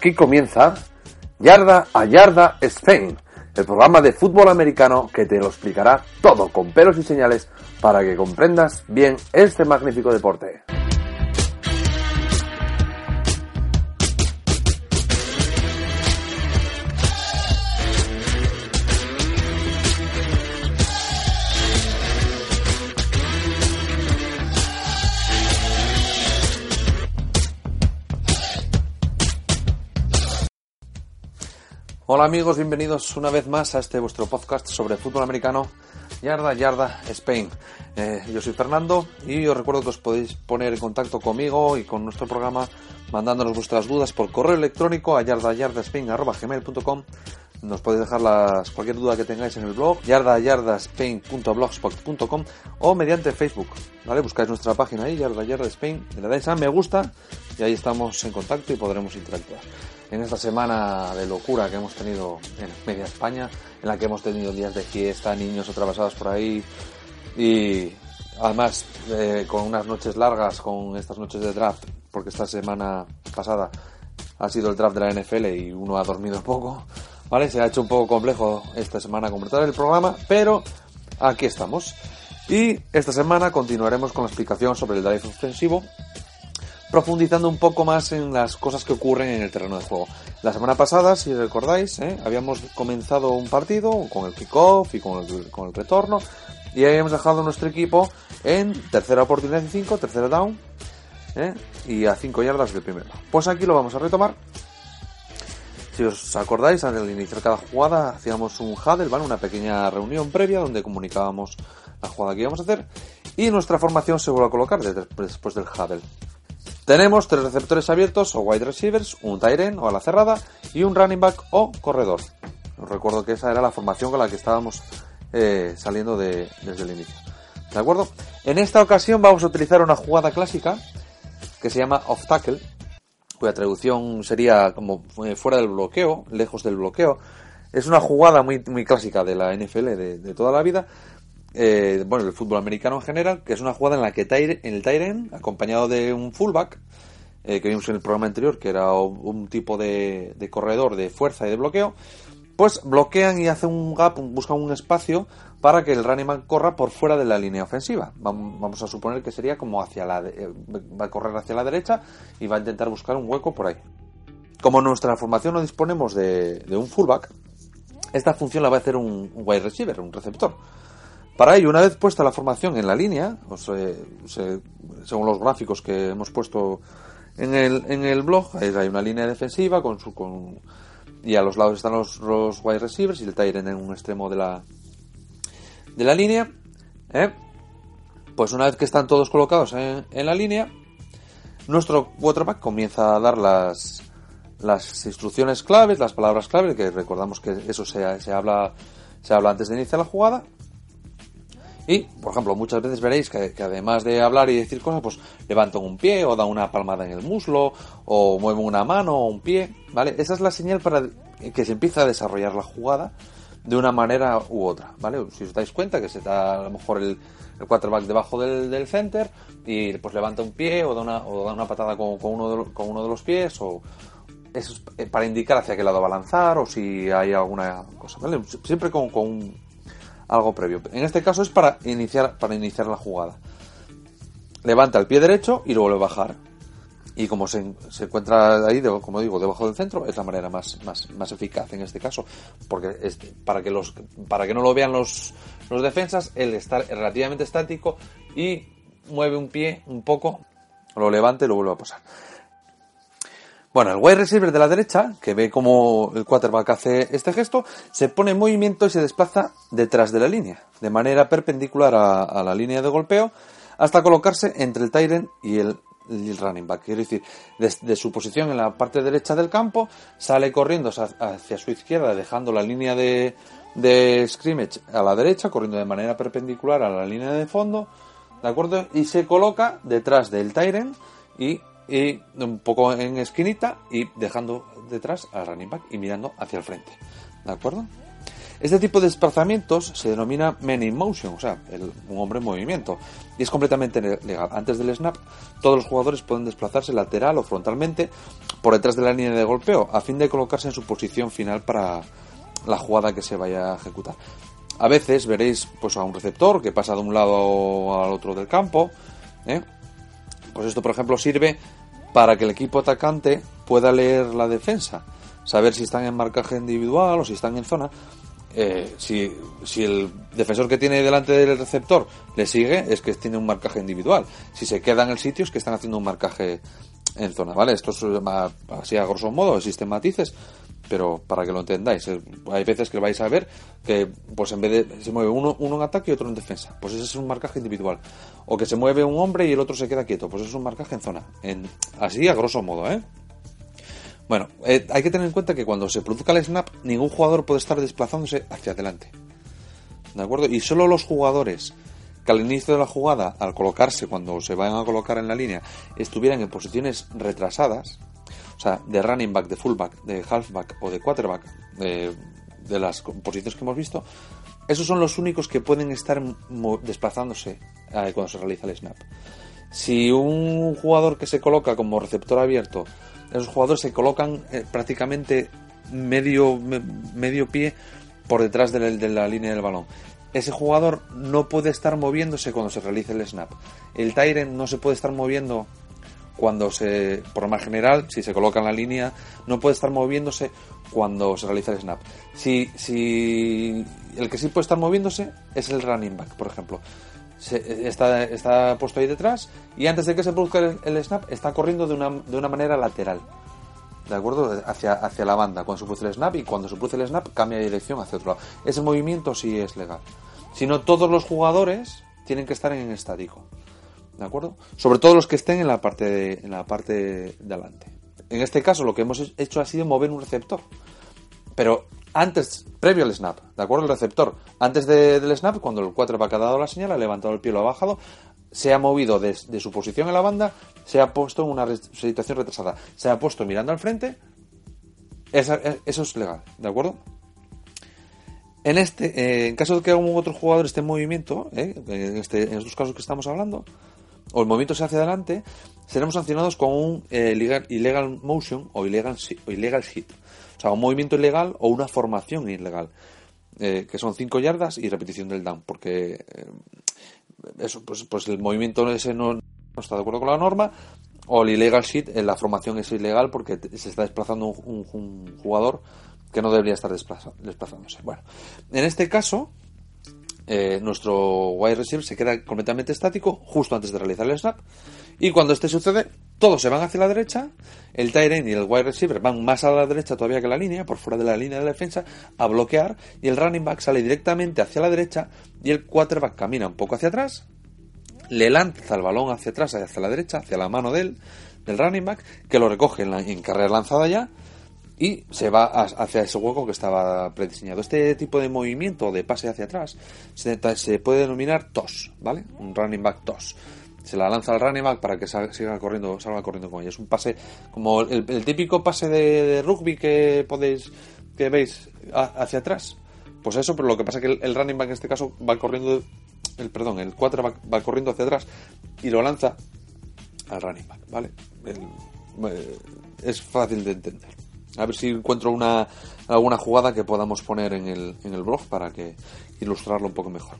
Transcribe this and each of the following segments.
Aquí comienza Yarda a Yarda Spain, el programa de fútbol americano que te lo explicará todo con pelos y señales para que comprendas bien este magnífico deporte. Hola amigos, bienvenidos una vez más a este vuestro podcast sobre fútbol americano, Yarda Yarda Spain. Eh, yo soy Fernando y os recuerdo que os podéis poner en contacto conmigo y con nuestro programa mandándonos vuestras dudas por correo electrónico a yardayardaspain.com nos podéis dejar las, cualquier duda que tengáis en el blog yardayardaspain.blogspot.com o mediante Facebook, ¿vale? Buscáis nuestra página ahí, Yarda Yarda Spain, le dais a me gusta y ahí estamos en contacto y podremos interactuar. En esta semana de locura que hemos tenido en media España, en la que hemos tenido días de fiesta, niños atravesados por ahí y además eh, con unas noches largas, con estas noches de draft, porque esta semana pasada ha sido el draft de la NFL y uno ha dormido poco. ¿vale? Se ha hecho un poco complejo esta semana completar el programa, pero aquí estamos. Y esta semana continuaremos con la explicación sobre el drive ofensivo, profundizando un poco más en las cosas que ocurren en el terreno de juego. La semana pasada, si recordáis, ¿eh? habíamos comenzado un partido con el kickoff y con el, con el retorno, y habíamos dejado nuestro equipo en tercera oportunidad y 5, tercera down, ¿eh? y a 5 yardas del primero. Pues aquí lo vamos a retomar si os acordáis, al iniciar cada jugada hacíamos un huddle, ¿vale? Una pequeña reunión previa donde comunicábamos la jugada que íbamos a hacer y nuestra formación se vuelve a colocar después del huddle. Tenemos tres receptores abiertos o wide receivers, un tight end o a la cerrada y un running back o corredor. Os recuerdo que esa era la formación con la que estábamos eh, saliendo de, desde el inicio. ¿De acuerdo? En esta ocasión vamos a utilizar una jugada clásica que se llama off tackle, cuya traducción sería como eh, fuera del bloqueo, lejos del bloqueo. Es una jugada muy, muy clásica de la NFL de, toda la vida, eh, bueno, el fútbol americano en general, que es una jugada en la que el Tyren, acompañado de un fullback, eh, que vimos en el programa anterior, que era un tipo de, de corredor de fuerza y de bloqueo, pues bloquean y hacen un gap, buscan un espacio para que el running back corra por fuera de la línea ofensiva. Vamos a suponer que sería como hacia la eh, va a correr hacia la derecha y va a intentar buscar un hueco por ahí. Como en nuestra formación no disponemos de, un fullback, esta función la va a hacer un, wide receiver, un receptor. Para ello, una vez puesta la formación en la línea, según los gráficos que hemos puesto en el, en el blog, hay una línea defensiva con su, con, y a los lados están los, wide receivers y el Tyren en un extremo de la, de la línea. ¿eh? Pues una vez que están todos colocados en, la línea, nuestro quarterback comienza a dar las, las instrucciones claves, las palabras claves, que recordamos que eso se, se, habla, se habla antes de iniciar la jugada. Y, por ejemplo, muchas veces veréis que, además de hablar y decir cosas, pues levantan un pie o dan una palmada en el muslo o mueven una mano o un pie, ¿vale? Esa es la señal para que se empiece a desarrollar la jugada de una manera u otra, ¿vale? Si os dais cuenta que se da a lo mejor el, el quarterback debajo del, center y pues levanta un pie o da una, o da una patada con, uno de, con uno de los pies o eso es para indicar hacia qué lado va a lanzar o si hay alguna cosa, ¿vale? Siempre con, con un algo previo. En este caso es para iniciar, para iniciar la jugada. Levanta el pie derecho y lo vuelve a bajar. Y como se, se encuentra ahí, como digo, debajo del centro, es la manera más, más, más eficaz en este caso. Porque es, para, que los, para que no lo vean los, los defensas, él está relativamente estático y mueve un pie un poco, lo levanta y lo vuelve a posar. Bueno, el wide receiver de la derecha, que ve como el quarterback hace este gesto, se pone en movimiento y se desplaza detrás de la línea, de manera perpendicular a, la línea de golpeo, hasta colocarse entre el Tyrant y el, running back. Quiere decir, desde su posición en la parte derecha del campo, sale corriendo hacia su izquierda, dejando la línea de, de scrimmage a la derecha, corriendo de manera perpendicular a la línea de fondo, ¿de acuerdo? Y se coloca detrás del Tyrant y y un poco en esquinita y dejando detrás al running back y mirando hacia el frente. ¿De acuerdo? Este tipo de desplazamientos se denomina men in motion, o sea, un hombre en movimiento, y es completamente legal. Antes del snap, todos los jugadores pueden desplazarse lateral o frontalmente por detrás de la línea de golpeo, a fin de colocarse en su posición final para la jugada que se vaya a ejecutar. A veces veréis pues, a un receptor que pasa de un lado al otro del campo. ¿eh? Pues esto, por ejemplo, sirve para que el equipo atacante pueda leer la defensa, saber si están en marcaje individual o si están en zona. Eh, si, si, el defensor que tiene delante del receptor le sigue, es que tiene un marcaje individual. Si se queda en el sitio, es que están haciendo un marcaje en zona, ¿vale? Esto es así a grosso modo, existen matices, pero para que lo entendáis, hay veces que vais a ver que pues en vez de se mueve uno, uno en ataque y otro en defensa, pues ese es un marcaje individual. O que se mueve un hombre y el otro se queda quieto, pues es un marcaje en zona. En, así a grosso modo, ¿eh? Bueno, eh, hay que tener en cuenta que cuando se produzca el snap, ningún jugador puede estar desplazándose hacia adelante. ¿De acuerdo? Y solo los jugadores que al inicio de la jugada, al colocarse, cuando se vayan a colocar en la línea, estuvieran en posiciones retrasadas, o sea, de running back, de fullback, de halfback o de quarterback, de, las posiciones que hemos visto, esos son los únicos que pueden estar desplazándose eh, cuando se realiza el snap. Si un jugador que se coloca como receptor abierto, esos jugadores se colocan eh, prácticamente medio, medio pie por detrás de la, línea del balón. Ese jugador no puede estar moviéndose cuando se realice el snap. El Tyrant no se puede estar moviendo cuando se, por lo más general, si se coloca en la línea, no puede estar moviéndose cuando se realiza el snap. Si, si el que sí puede estar moviéndose es el running back, por ejemplo. está, está puesto ahí detrás y antes de que se produzca el, snap está corriendo de una, de una manera lateral. ¿De acuerdo? Hacia, hacia la banda cuando se produce el snap y cuando se produce el snap cambia de dirección hacia otro lado. Ese movimiento sí es legal. Si no, todos los jugadores tienen que estar en estático. ¿De acuerdo? Sobre todo los que estén en la parte de, en la parte de adelante. En este caso lo que hemos hecho ha sido mover un receptor. Pero antes, previo al snap, ¿de acuerdo? El receptor, antes del snap, cuando el 4 ha dado la señal, ha levantado el pie, lo ha bajado, se ha movido de, su posición en la banda, se ha puesto en una situación retrasada, se ha puesto mirando al frente, eso es legal, ¿de acuerdo? En este, eh, en caso de que algún otro jugador esté en movimiento, eh, en, este, en estos casos que estamos hablando, o el movimiento se hace adelante, seremos sancionados con un eh, illegal, motion o illegal, illegal hit. O sea, un movimiento ilegal o una formación ilegal. Eh, que son 5 yardas y repetición del down. Porque eh, eso, pues, pues, el movimiento ese no, está de acuerdo con la norma. O el illegal hit, la formación es ilegal porque se está desplazando un, jugador que no debería estar desplazándose. Bueno, en este caso, eh, nuestro wide receiver se queda completamente estático justo antes de realizar el snap. Y cuando este sucede, todos se van hacia la derecha, el tight end y el wide receiver van más a la derecha todavía que la línea, por fuera de la línea de la defensa, a bloquear, y el running back sale directamente hacia la derecha, y el quarterback camina un poco hacia atrás, le lanza el balón hacia atrás, hacia la derecha, hacia la mano del, del running back, que lo recoge en, en carrera lanzada ya, y se va hacia ese hueco que estaba prediseñado. Este tipo de movimiento de pase hacia atrás se, puede denominar TOS, ¿vale? Un running back TOS. Se la lanza al running back para que salga, siga corriendo, salga corriendo con ella. Es un pase como el, típico pase de, rugby que podéis que veis hacia atrás. Pues eso, pero lo que pasa es que el, running back en este caso va corriendo, el perdón, el 4 va, corriendo hacia atrás y lo lanza al running back, ¿vale? Eh, es fácil de entender. A ver si encuentro una, alguna jugada que podamos poner en el, en el blog para que ilustrarlo un poco mejor.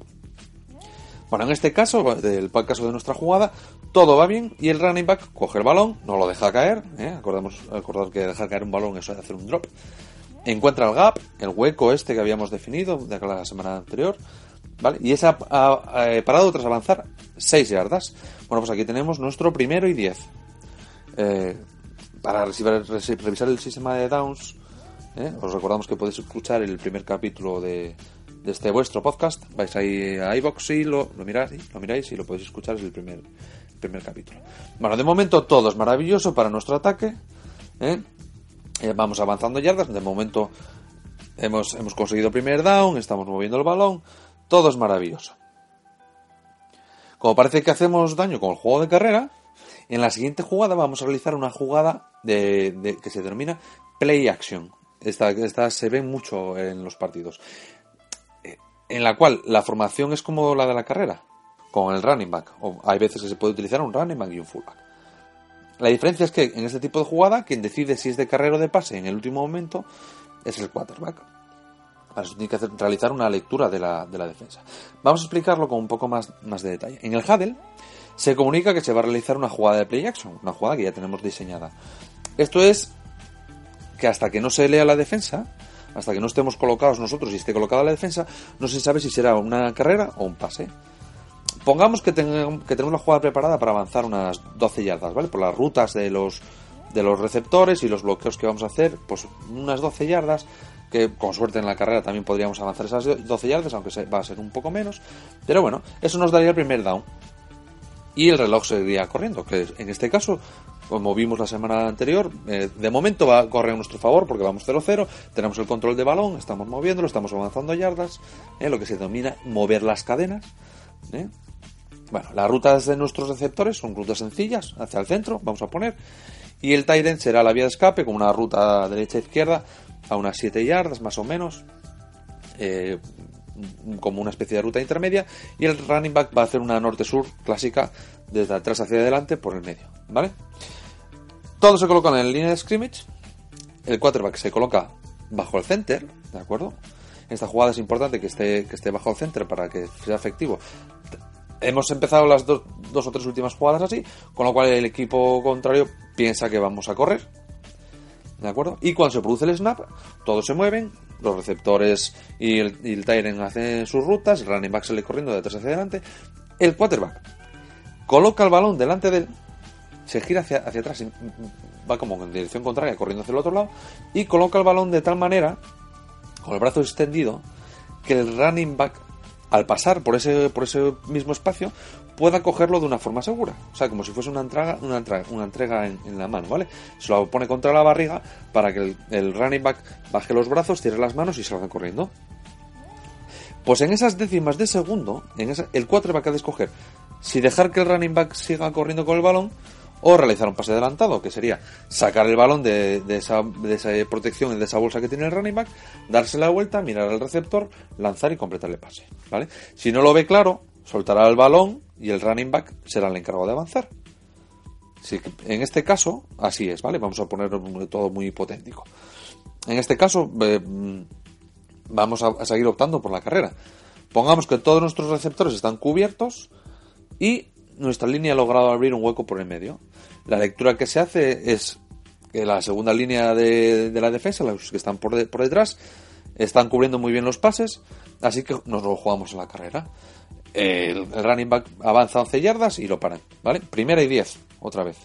Bueno, en este caso, del caso de nuestra jugada, todo va bien y el running back coge el balón, no lo deja caer, ¿eh? acordamos, acordar que dejar caer un balón eso es hacer un drop, encuentra el gap, el hueco este que habíamos definido de la semana anterior, ¿vale? Y es ha, parado tras avanzar 6 yardas. Bueno, pues aquí tenemos nuestro primero y 10. Eh, para revisar el sistema de Downs, ¿eh? os recordamos que podéis escuchar el primer capítulo de, este vuestro podcast. Vais ahí a iBox y lo, miráis, lo miráis y lo podéis escuchar, es el primer, primer capítulo. Bueno, de momento todo es maravilloso para nuestro ataque. ¿eh? Eh, vamos avanzando yardas. De momento hemos, hemos conseguido primer down, estamos moviendo el balón. Todo es maravilloso. Como parece que hacemos daño con el juego de carrera, en la siguiente jugada vamos a realizar una jugada de, que se denomina play action. Esta, se ve mucho en los partidos. en la cual la formación es como la de la carrera, con el running back. O hay veces que se puede utilizar un running back y un fullback. La diferencia es que en este tipo de jugada, quien decide si es de carrera o de pase en el último momento es el quarterback. Para eso tiene que realizar una lectura de la, de la, defensa. Vamos a explicarlo con un poco más, más de detalle. En el Huddle se comunica que se va a realizar una jugada de play action, una jugada que ya tenemos diseñada. Esto es que hasta que no se lea la defensa, hasta que no estemos colocados nosotros y esté colocada la defensa, no se sabe si será una carrera o un pase. Pongamos que, tenemos, que tenemos la jugada preparada para avanzar unas 12 yardas, ¿vale? Por las rutas de los, de los receptores y los bloqueos que vamos a hacer, pues unas 12 yardas, que con suerte en la carrera también podríamos avanzar esas 12 yardas, aunque va a ser un poco menos. Pero bueno, eso nos daría el primer down. Y el reloj seguiría corriendo, que en este caso como vimos la semana anterior, eh, de momento va a correr a nuestro favor porque vamos 0-0, tenemos el control de balón, estamos moviéndolo, estamos avanzando yardas, eh, lo que se denomina mover las cadenas. Eh. Bueno, las rutas de nuestros receptores son rutas sencillas, hacia el centro, vamos a poner, y el Tyrant será la vía de escape con una ruta derecha-izquierda a unas 7 yardas más o menos, como una especie de ruta intermedia, y el running back va a hacer una norte-sur clásica desde atrás hacia adelante por el medio, ¿vale? Todo se coloca en línea de scrimmage. El quarterback se coloca bajo el center, ¿de acuerdo? Esta jugada es importante que esté, que esté bajo el center para que sea efectivo. Hemos empezado las dos o tres últimas jugadas así, con lo cual el equipo contrario piensa que vamos a correr. ¿De acuerdo? Y cuando se produce el snap, todos se mueven, los receptores y el, y hacen sus rutas, el running back sale corriendo de atrás hacia adelante, el quarterback coloca el balón delante de él se gira hacia, hacia atrás, va como en dirección contraria, corriendo hacia el otro lado, y coloca el balón de tal manera, con el brazo extendido, que el running back, al pasar por ese, por ese mismo espacio, pueda cogerlo de una forma segura. O sea, como si fuese una entrega, una entrega, una entrega en, la mano, ¿vale? Se lo pone contra la barriga para que el, running back baje los brazos, cierre las manos y salga corriendo. Pues en esas décimas de segundo, en esa, el quarterback ha de escoger si dejar que el running back siga corriendo con el balón o realizar un pase adelantado, que sería sacar el balón de, esa, de esa protección, de esa bolsa que tiene el running back, darse la vuelta, mirar al receptor, lanzar y completar el pase. ¿vale? Si no lo ve claro, soltará el balón y el running back será el encargado de avanzar. en este caso, así es, ¿vale? Vamos a poner todo muy hipotético. En este caso, eh, mm, vamos a seguir optando por la carrera. Pongamos que todos nuestros receptores están cubiertos y nuestra línea ha logrado abrir un hueco por el medio. La lectura que se hace es que la segunda línea de, la defensa, los que están por, detrás, están cubriendo muy bien los pases, así que nos lo jugamos en la carrera. El, running back avanza 11 yardas y lo paran, ¿vale? Primera y 10, otra vez.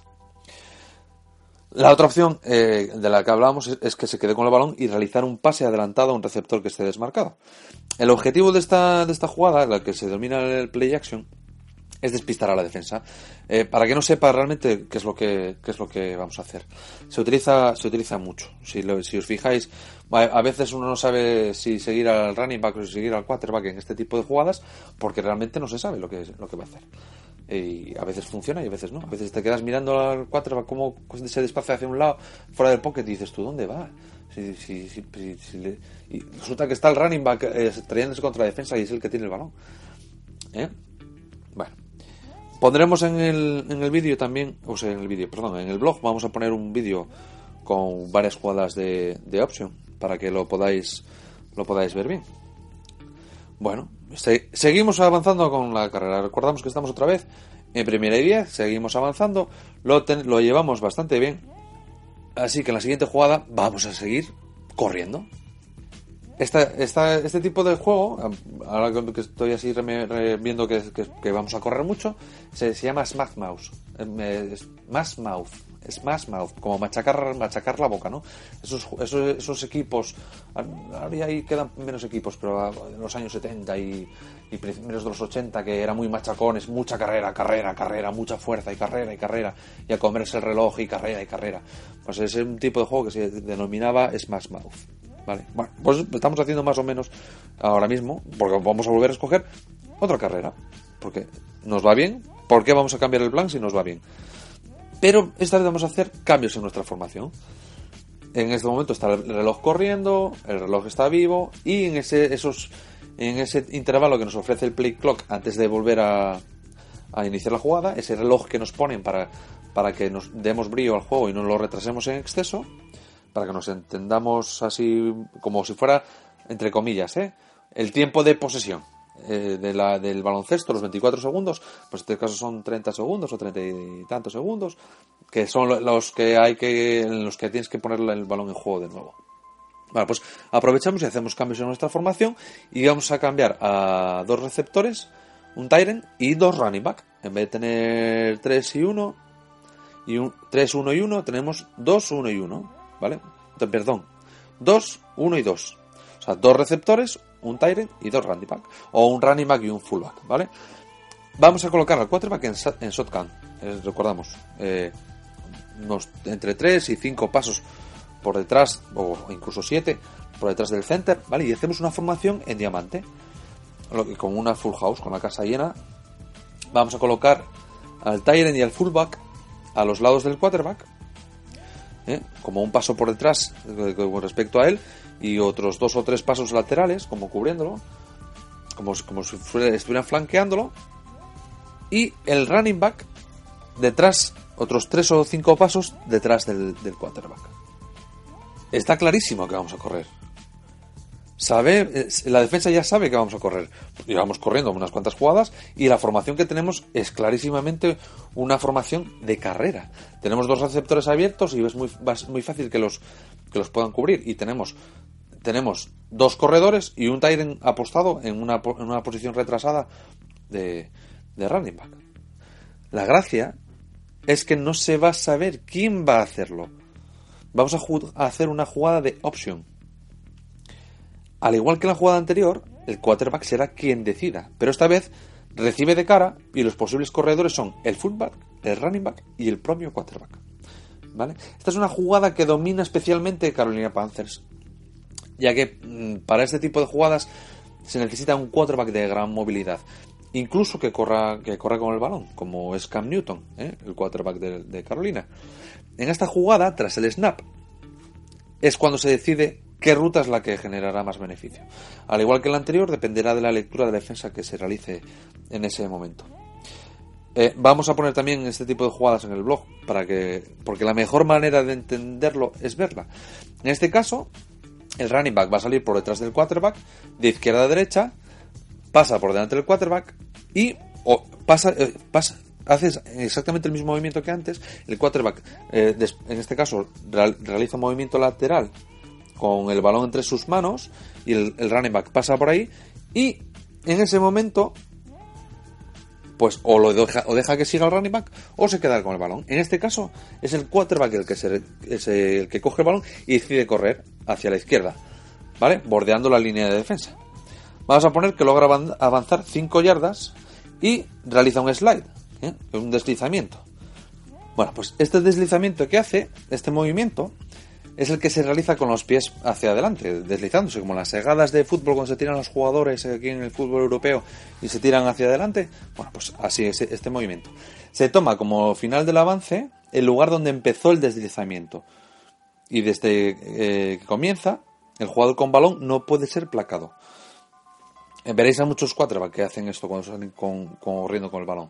La otra opción eh, de la que hablábamos es, que se quede con el balón y realizar un pase adelantado a un receptor que esté desmarcado. El objetivo de esta, de esta jugada, la que se denomina el play action, es despistar a la defensa. Eh, para que no sepa realmente qué es lo que qué es lo que vamos a hacer. Se utiliza se utiliza mucho. Si, si os fijáis a veces uno no sabe si seguir al running back o si seguir al quarterback en este tipo de jugadas porque realmente no se sabe lo que lo que va a hacer. Y a veces funciona y a veces no. A veces te quedas mirando al quarterback cómo se desplaza hacia un lado fuera del pocket y dices tú dónde va si, si, y resulta que está el running back eh, trayéndose contra la defensa y es el que tiene el balón. ¿Eh? Pondremos en el, en el vídeo también, o sea, en el vídeo, perdón, en el blog vamos a poner un vídeo con varias jugadas de, de option para que lo podáis, lo podáis ver bien. Bueno, seguimos avanzando con la carrera. Recordamos que estamos otra vez en primera y 10, seguimos avanzando, lo, lo llevamos bastante bien. Así que en la siguiente jugada vamos a seguir corriendo esta, esta, este tipo de juego, ahora que estoy así viendo que, vamos a correr mucho, se, llama Smash Mouse. Eh, Smash Mouth. Smash Mouth, como machacar, machacar la boca, ¿no? Esos, esos, esos equipos, ahora ahí quedan menos equipos, pero en los años 70 y, y primeros de los 80, que era muy machacones, mucha carrera, carrera, carrera, mucha fuerza y carrera y carrera, y a comerse el reloj y carrera y carrera. Pues es un tipo de juego que se denominaba Smash Mouth. Vale, bueno, pues estamos haciendo más o menos ahora mismo, porque vamos a volver a escoger otra carrera, porque nos va bien, ¿por qué vamos a cambiar el plan si nos va bien? Pero esta vez vamos a hacer cambios en nuestra formación. En este momento está el reloj corriendo, el reloj está vivo y en ese, esos, en ese intervalo que nos ofrece el play clock antes de volver a, iniciar la jugada, ese reloj que nos ponen para, para que nos demos brillo al juego y no lo retrasemos en exceso, para que nos entendamos así como si fuera, entre comillas, ¿eh? el tiempo de posesión. Eh, del baloncesto, los 24 segundos, pues en este caso son 30 segundos o 30 y tantos segundos, que son los que hay que, los que tienes que poner el balón en juego de nuevo. Bueno, pues aprovechamos y hacemos cambios en nuestra formación y vamos a cambiar a dos receptores, un Tyrant y dos running back. En vez de tener 3 y 1, y un 3, 1 y 1, tenemos 2, 1 y 1, ¿vale? Perdón, 2, 1 y 2. O sea, dos receptores, un Tyrant y dos running back. O un running back y un fullback, ¿vale? Vamos a colocar al quarterback en, en shotgun. Eh, recordamos, eh, entre 3 y 5 pasos por detrás, o incluso 7 por detrás del center, ¿vale? Y hacemos una formación en diamante, con una full house, con la casa llena. Vamos a colocar al Tyrant y al fullback a los lados del quarterback, ¿eh? como un paso por detrás eh, con respecto a él y otros dos o tres pasos laterales, como cubriéndolo, como, como si estuvieran flanqueándolo, y el running back detrás, otros tres o cinco pasos detrás del, del quarterback. Está clarísimo que vamos a correr. Sabe, la defensa ya sabe que vamos a correr. Llevamos corriendo unas cuantas jugadas y la formación que tenemos es clarísimamente una formación de carrera. Tenemos dos receptores abiertos y es muy, muy fácil que los, que los puedan cubrir. Y tenemos, tenemos dos corredores y un Tyren apostado en una, en una posición retrasada de, de running back. La gracia es que no se va a saber quién va a hacerlo. Vamos a, a hacer una jugada de option al igual que en la jugada anterior, el quarterback será quien decida, pero esta vez recibe de cara y los posibles corredores son el fullback, el running back y el propio quarterback. Esta es una jugada que domina especialmente Carolina Panthers, ya que mm, para este tipo de jugadas se necesita un quarterback de gran movilidad, incluso que corra, que corra con el balón, como es Cam Newton, ¿eh? el quarterback de, de Carolina. En esta jugada, tras el snap, es cuando se decide qué ruta es la que generará más beneficio. Al igual que el anterior, dependerá de la lectura de la defensa que se realice en ese momento. Eh, vamos a poner también este tipo de jugadas en el blog para que porque la mejor manera de entenderlo es verla. En este caso, el running back va a salir por detrás del quarterback, de izquierda a derecha, pasa por delante del quarterback y pasa, eh, pasa hace exactamente el mismo movimiento que antes. El quarterback, eh, en este caso, realiza un movimiento lateral con el balón entre sus manos y el, running back pasa por ahí y en ese momento pues o lo deja, o deja que siga el running back o se queda con el balón. En este caso es el quarterback el que, se, es el que coge el balón y decide correr hacia la izquierda, ¿vale? Bordeando la línea de defensa. Vamos a poner que logra avanzar 5 yardas y realiza un slide, ¿eh? un deslizamiento. Bueno, pues este deslizamiento que hace, este movimiento, es el que se realiza con los pies hacia adelante, deslizándose, como las segadas de fútbol cuando se tiran los jugadores aquí en el fútbol europeo y se tiran hacia adelante. Bueno, pues así es este movimiento. Se toma como final del avance el lugar donde empezó el deslizamiento. Y desde eh, que comienza, el jugador con balón no puede ser placado. Veréis a muchos cuatro que hacen esto cuando salen corriendo con el balón.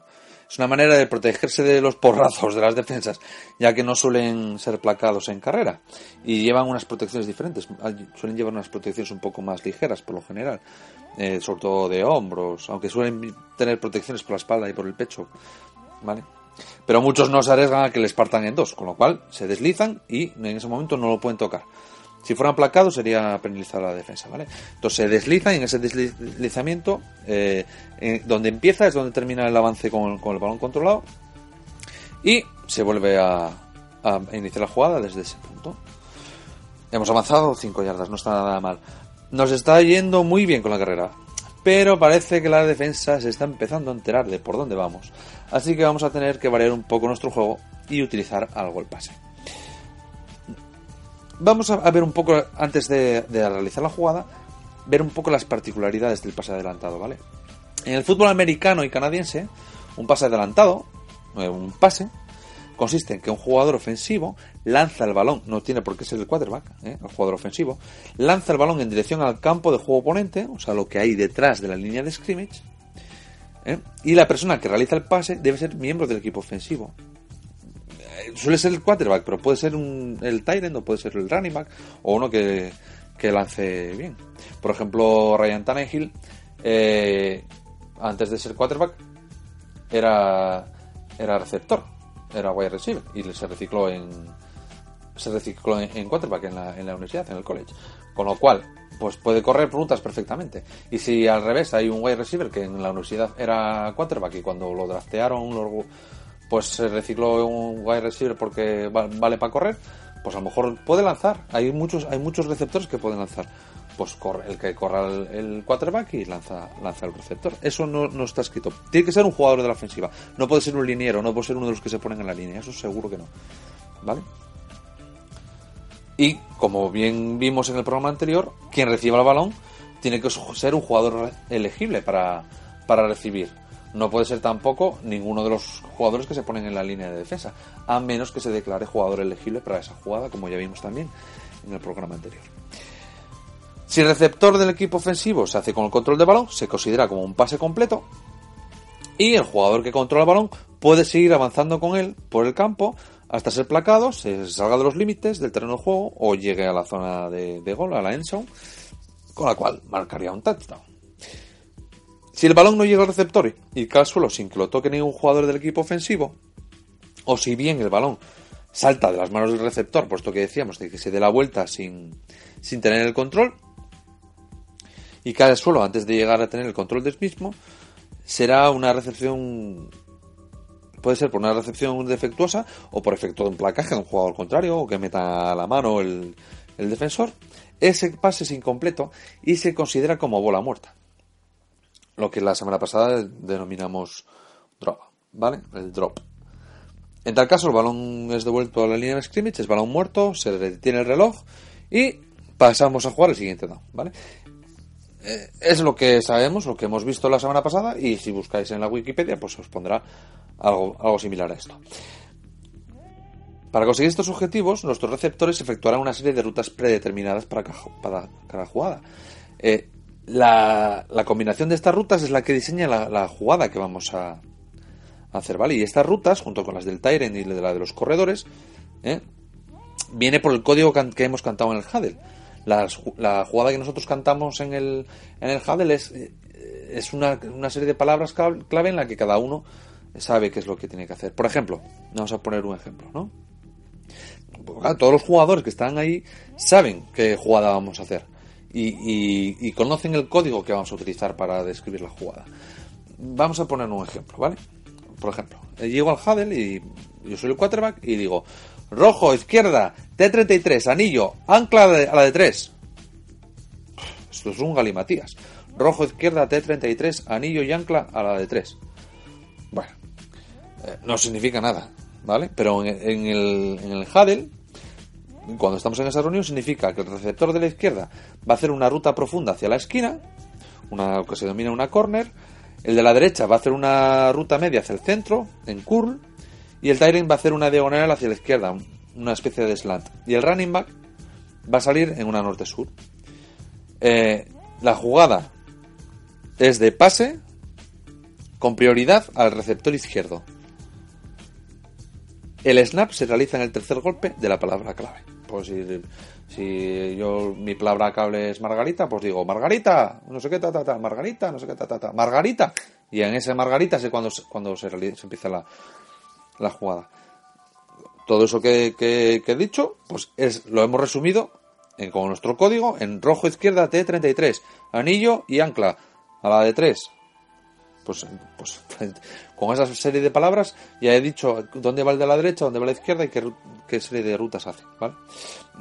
Es una manera de protegerse de los porrazos de las defensas, ya que no suelen ser placados en carrera y llevan unas protecciones diferentes. Suelen llevar unas protecciones un poco más ligeras por lo general, eh, sobre todo de hombros, aunque suelen tener protecciones por la espalda y por el pecho. ¿Vale? Pero muchos no se arriesgan a que les partan en dos, con lo cual se deslizan y en ese momento no lo pueden tocar. Si fueran placados sería penalizar la defensa, ¿vale? Entonces se desliza y en ese deslizamiento, eh, donde empieza es donde termina el avance con, el balón controlado y se vuelve a, iniciar la jugada desde ese punto. Hemos avanzado 5 yardas, no está nada mal. Nos está yendo muy bien con la carrera, pero parece que la defensa se está empezando a enterar de por dónde vamos. Así que vamos a tener que variar un poco nuestro juego y utilizar algo el pase. Vamos a ver un poco, antes de, realizar la jugada, ver un poco las particularidades del pase adelantado, ¿vale? En el fútbol americano y canadiense, un pase adelantado, eh, un pase, consiste en que un jugador ofensivo lanza el balón, no tiene por qué ser el quarterback, ¿eh? el jugador ofensivo, lanza el balón en dirección al campo de juego oponente, o sea, lo que hay detrás de la línea de scrimmage, ¿eh? y la persona que realiza el pase debe ser miembro del equipo ofensivo. Suele ser el quarterback, pero puede ser un, el Tyrant o puede ser el running back o uno que, que lance bien. Por ejemplo, Ryan Tannehill, eh, antes de ser quarterback, era, era receptor era wide receiver y se recicló en se recicló en, quarterback en la, en la universidad, en el college. Con lo cual, pues puede correr rutas perfectamente. Y si al revés hay un wide receiver que en la universidad era quarterback y cuando lo draftearon pues se recicló en un wide receiver porque vale para correr, pues a lo mejor puede lanzar. Hay muchos hay muchos receptores que pueden lanzar pues corre, el que corra el, quarterback y lanza, lanza el receptor. Eso no, no, está escrito. Tiene que ser un jugador de la ofensiva. No puede ser un liniero, no puede ser uno de los que se ponen en la línea. Eso seguro que no. ¿Vale? Y como bien vimos en el programa anterior, quien reciba el balón tiene que ser un jugador elegible para, para recibir. No puede ser tampoco ninguno de los jugadores que se ponen en la línea de defensa, a menos que se declare jugador elegible para esa jugada, como ya vimos también en el programa anterior. Si el receptor del equipo ofensivo se hace con el control de balón, se considera como un pase completo y el jugador que controla el balón puede seguir avanzando con él por el campo hasta ser placado, se salga de los límites del terreno de juego o llegue a la zona de, gol, a la end con la cual marcaría un touchdown. Si el balón no llega al receptor y cae al suelo sin que lo toque ningún jugador del equipo ofensivo, o si bien el balón salta de las manos del receptor, puesto que decíamos de que se dé la vuelta sin, sin tener el control, y cae al suelo antes de llegar a tener el control del mismo, será una recepción puede ser por una recepción defectuosa o por efecto de un placaje de un jugador contrario o que meta la mano el, el defensor. Ese pase es incompleto y se considera como bola muerta. Lo que la semana pasada denominamos drop, ¿vale? El drop. En tal caso, el balón es devuelto a la línea de scrimmage, es balón muerto, se detiene el reloj y pasamos a jugar el siguiente down, ¿vale? Eh, es lo que sabemos, lo que hemos visto la semana pasada y si buscáis en la Wikipedia pues os pondrá algo, algo similar a esto. Para conseguir estos objetivos, nuestros receptores efectuarán una serie de rutas predeterminadas para cada, jugada. Eh, la, combinación de estas rutas es la que diseña la, jugada que vamos a, hacer, ¿vale? Y estas rutas, junto con las del Tyrant y la de los corredores, ¿eh? viene por el código que hemos cantado en el Huddle la, jugada que nosotros cantamos en el, en el Huddle es, eh, es una, una, serie de palabras clave en la que cada uno sabe qué es lo que tiene que hacer. Por ejemplo, vamos a poner un ejemplo, ¿no? todos los jugadores que están ahí saben qué jugada vamos a hacer y, y, conocen el código que vamos a utilizar para describir la jugada. Vamos a poner un ejemplo, ¿vale? Por ejemplo, eh, llego al Huddle y yo soy el quarterback y digo, rojo, izquierda, T33, anillo, ancla a la de 3. Esto es un galimatías. Rojo, izquierda, T33, anillo y ancla a la de 3. Bueno, eh, no significa nada, ¿vale? Pero en, el, en el Huddle, cuando estamos en esa reunión, significa que el receptor de la izquierda va a hacer una ruta profunda hacia la esquina, una que se denomina una corner. El de la derecha va a hacer una ruta media hacia el centro, en curl. Y el Tyrant va a hacer una diagonal hacia la izquierda, una especie de slant. Y el running back va a salir en una norte-sur. Eh, la jugada es de pase con prioridad al receptor izquierdo. El snap se realiza en el tercer golpe de la palabra clave. Pues si, yo mi palabra clave es Margarita, pues digo Margarita, no sé qué, ta, ta, ta, Margarita, no sé qué, ta, ta, ta, Margarita. Y en ese Margarita es cuando, cuando se, se empieza la, la jugada. Todo eso que, he dicho, pues es, lo hemos resumido en, con nuestro código en rojo izquierda T33, anillo y ancla a la de 3. Pues, pues con esa serie de palabras ya he dicho dónde va el de la derecha, dónde va la izquierda y qué, serie de rutas hace.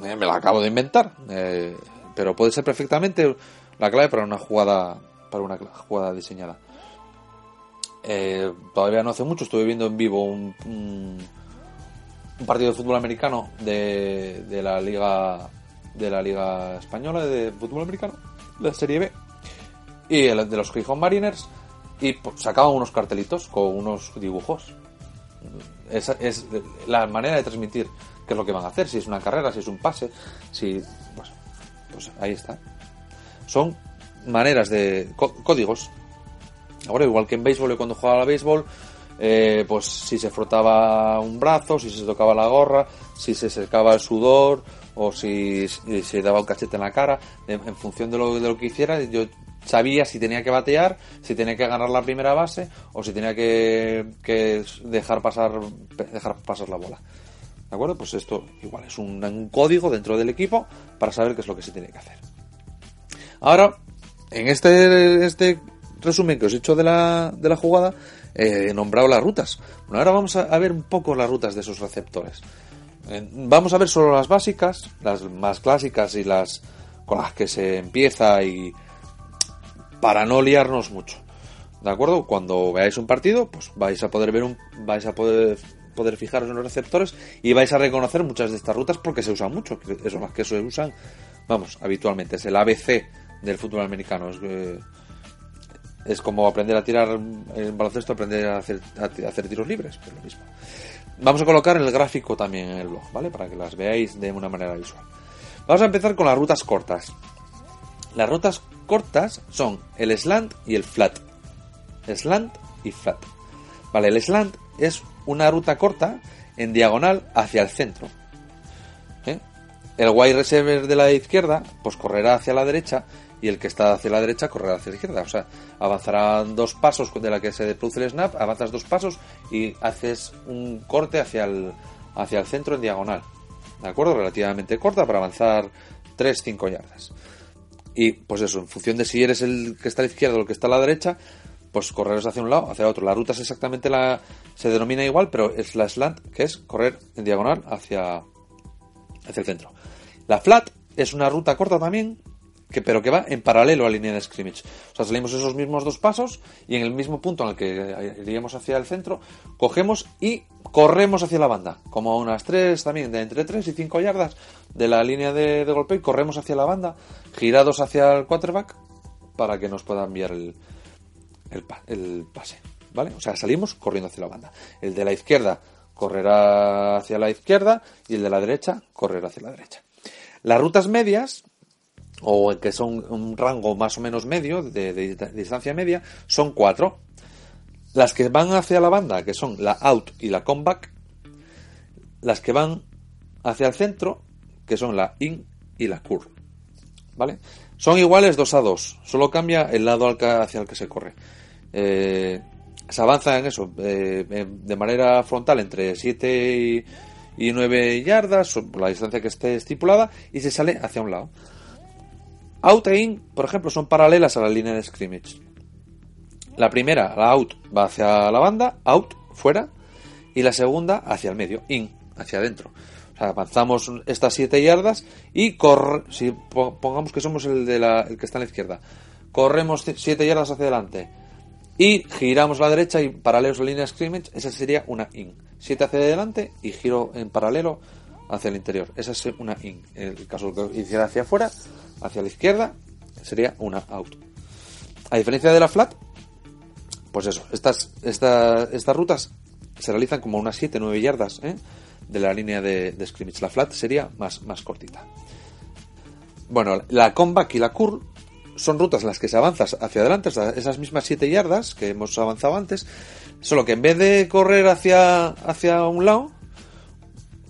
Eh, me la acabo de inventar, eh, pero puede ser perfectamente la clave para una jugada para una jugada diseñada. Eh, todavía no hace mucho estuve viendo en vivo un, un, partido de fútbol americano de, de, la liga de la liga española de fútbol americano, la Serie B y el, de los Gijón Mariners y pues, sacaban unos cartelitos con unos dibujos es, es la manera de transmitir qué es lo que van a hacer, si es una carrera, si es un pase, si... Pues, pues ahí está. Son maneras de... códigos. Ahora, igual que en béisbol, cuando jugaba al béisbol, eh, pues si se frotaba un brazo, si se tocaba la gorra, si se secaba el sudor o si, se daba un cachete en la cara, en, en función de lo, de lo que hiciera, yo sabía si tenía que batear, si tenía que ganar la primera base o si tenía que, dejar pasar dejar pasar la bola. ¿De acuerdo? Pues esto igual es un, código dentro del equipo para saber qué es lo que se tiene que hacer. Ahora, en este, este resumen que os he hecho de la, de la jugada, he nombrado las rutas. Bueno, ahora vamos a, ver un poco las rutas de esos receptores. Eh, vamos a ver solo las básicas, las más clásicas y las con las que se empieza y, para no liarnos mucho. ¿De acuerdo? Cuando veáis un partido, pues vais a poder ver un, vais a poder, poder fijaros en los receptores y vais a reconocer muchas de estas rutas porque se usan mucho. Eso más que se usan, vamos, habitualmente. Es el ABC del fútbol americano. Es, eh, es como aprender a tirar en baloncesto, aprender a hacer, a hacer tiros libres, lo mismo. Vamos a colocar el gráfico también en el blog, ¿vale? Para que las veáis de una manera visual. Vamos a empezar con las rutas cortas. Las rutas cortas son el slant y el flat. Slant y flat. Vale, el slant es una ruta corta en diagonal hacia el centro. ¿Eh? El wide receiver de la izquierda pues correrá hacia la derecha y el que está hacia la derecha correrá hacia la izquierda. O sea, avanzarán dos pasos de la que se produce el snap, avanzas dos pasos y haces un corte hacia el, hacia el centro en diagonal. ¿De acuerdo? Relativamente corta para avanzar 3-5 yardas. Y pues eso, en función de si eres el que está a la izquierda o el que está a la derecha, pues correrás hacia un lado, hacia otro. La ruta es exactamente la. se denomina igual, pero es la slant, que es correr en diagonal hacia, hacia el centro. La flat es una ruta corta también, que, pero que va en paralelo a la línea de scrimmage. O sea, salimos esos mismos dos pasos y en el mismo punto en el que iríamos hacia el centro, cogemos y corremos hacia la banda, como a unas 3 también, de entre 3 y 5 yardas de la línea de, golpe y corremos hacia la banda, girados hacia el quarterback para que nos pueda enviar el, el, pase. ¿Vale? O sea, salimos corriendo hacia la banda. El de la izquierda correrá hacia la izquierda y el de la derecha correrá hacia la derecha. Las rutas medias, o que son un rango más o menos medio, de, de distancia media, son cuatro. Las que van hacia la banda, que son la out y la comeback, las que van hacia el centro, que son la in y la curve. ¿Vale? Son iguales 2 a 2, solo cambia el lado hacia el que se corre. Eh, se avanza en eso eh, de manera frontal entre 7 y, 9 yardas, la distancia que esté estipulada, y se sale hacia un lado. Out e in, por ejemplo, son paralelas a la línea de scrimmage. La primera, la out, va hacia la banda, out, fuera, y la segunda hacia el medio, in, hacia adentro. O sea, avanzamos estas 7 yardas y corre, si pongamos que somos el, de la, el que está a la izquierda, corremos 7 yardas hacia adelante y giramos a la derecha y paralelos a la línea scrimmage, esa sería una in. 7 hacia adelante y giro en paralelo hacia el interior. Esa es una in. En el caso que hiciera hacia afuera, hacia la izquierda, sería una out. A diferencia de la flat, pues eso, estas, estas rutas se realizan como unas 7-9 yardas ¿eh? De la línea de, scrimmage. La flat sería más, más cortita. Bueno, la comeback y la curl son rutas en las que se avanza hacia adelante, esas mismas 7 yardas que hemos avanzado antes, solo que en vez de correr hacia, hacia un lado,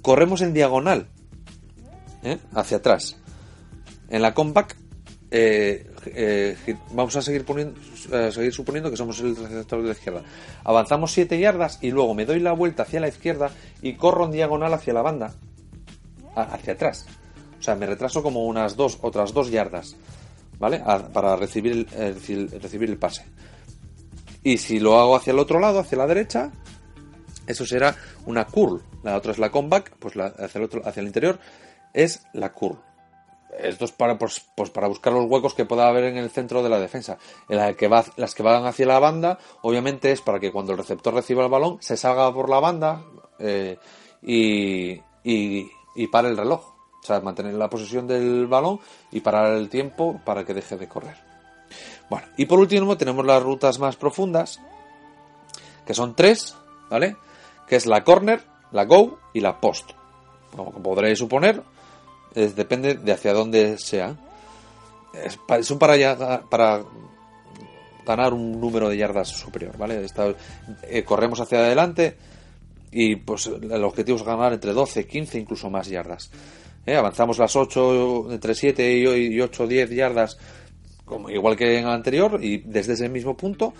corremos en diagonal, ¿eh? hacia atrás. En la comeback eh, eh, vamos a seguir, poniendo, seguir suponiendo que somos el receptor de la izquierda. Avanzamos 7 yardas y luego me doy la vuelta hacia la izquierda y corro en diagonal hacia la banda, hacia atrás. O sea, me retraso como unas dos, otras dos yardas, ¿vale? para recibir el, recibir el pase. Y si lo hago hacia el otro lado, hacia la derecha, eso será una curl. La otra es la comeback, pues hacia, el otro, hacia el interior es la curl esto es para, pues, pues, para buscar los huecos que pueda haber en el centro de la defensa. En la que va, las que van hacia la banda, obviamente es para que cuando el receptor reciba el balón se salga por la banda eh, y, y, pare el reloj. O sea, mantener la posesión del balón y parar el tiempo para que deje de correr. Bueno, y por último tenemos las rutas más profundas, que son tres, ¿vale? que es la corner, la go y la post. Como podréis suponer, depende de hacia dónde sea. Son para, para ganar un número de yardas superior, ¿vale? Eh, corremos hacia adelante y pues el objetivo es ganar entre 12, 15, incluso más yardas. ¿Eh? Avanzamos las 8, entre 7 y 8, 10 yardas, como, igual que en el anterior, y desde ese mismo punto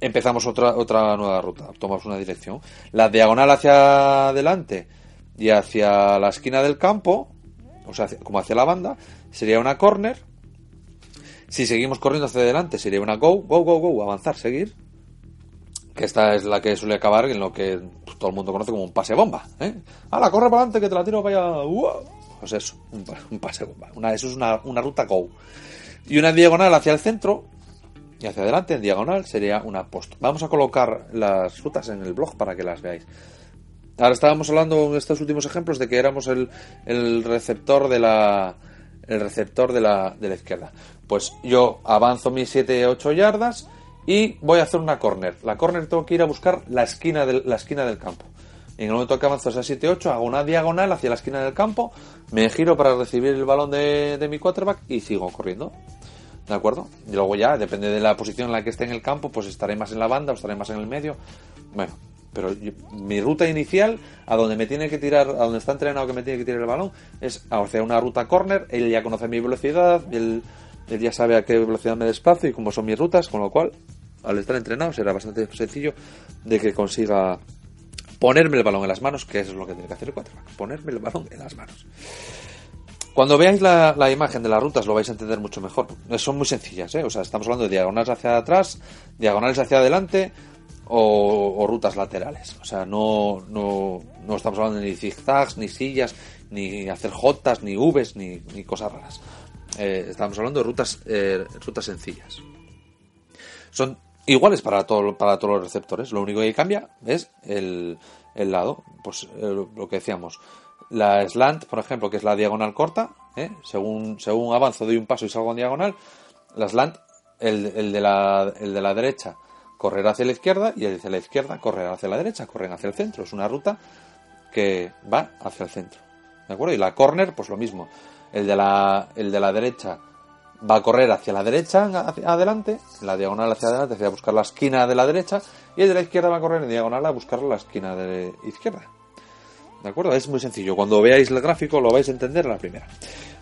empezamos otra, otra nueva ruta, tomamos una dirección. La diagonal hacia adelante y hacia la esquina del campo, o sea, como hacia la banda, sería una corner. Si seguimos corriendo hacia adelante, sería una go, go, go, go, avanzar, seguir. Que esta es la que suele acabar en lo que todo el mundo conoce como un pase bomba. ¿eh? la corre para adelante que te la tiro vaya. Pues eso, un, pase bomba. Una, eso es una, una ruta go. Y una diagonal hacia el centro y hacia adelante en diagonal sería una post. Vamos a colocar las rutas en el blog para que las veáis. Ahora estábamos hablando en estos últimos ejemplos de que éramos el, receptor de la receptor de la, izquierda. Pues yo avanzo mis 7 8 yardas y voy a hacer una corner. La corner tengo que ir a buscar la esquina del, la esquina del campo. En el momento que avanzo a 7 8 hago una diagonal hacia la esquina del campo, me giro para recibir el balón de, de mi quarterback y sigo corriendo. ¿De acuerdo? Y luego ya, depende de la posición en la que esté en el campo, pues estaré más en la banda o estaré más en el medio. Bueno, pero mi ruta inicial, a donde me tiene que tirar, a donde está entrenado que me tiene que tirar el balón, es hacia una ruta corner. Él ya conoce mi velocidad, él, ya sabe a qué velocidad me desplazo y cómo son mis rutas, con lo cual, al estar entrenado, será bastante sencillo de que consiga ponerme el balón en las manos, que es lo que tiene que hacer el quarterback, ponerme el balón en las manos. Cuando veáis la, imagen de las rutas lo vais a entender mucho mejor. Son muy sencillas, ¿eh? O sea, estamos hablando de diagonales hacia atrás, diagonales hacia adelante o, rutas laterales. O sea, no, no, no, estamos hablando ni zigzags, ni sillas, ni hacer jotas, ni Vs, ni, cosas raras. Eh, estamos hablando de rutas, eh, rutas sencillas. Son iguales para, todo, para todos los receptores. Lo único que cambia es el, el lado. Pues eh, lo que decíamos la slant, por ejemplo, que es la diagonal corta, según, según avanzo doy un paso y salgo en diagonal, la slant, el, de la, el de la derecha correrá hacia la izquierda y de la izquierda correrá hacia la derecha, corren hacia el centro. Es una ruta que va hacia el centro. ¿De acuerdo? Y la corner, pues lo mismo. El de la, el de la derecha va a correr hacia la derecha, hacia adelante, la diagonal hacia adelante, hacia buscar la esquina de la derecha, y el de la izquierda va a correr en diagonal a buscar la esquina de la izquierda. ¿De acuerdo? Es muy sencillo. Cuando veáis el gráfico lo vais a entender a la primera.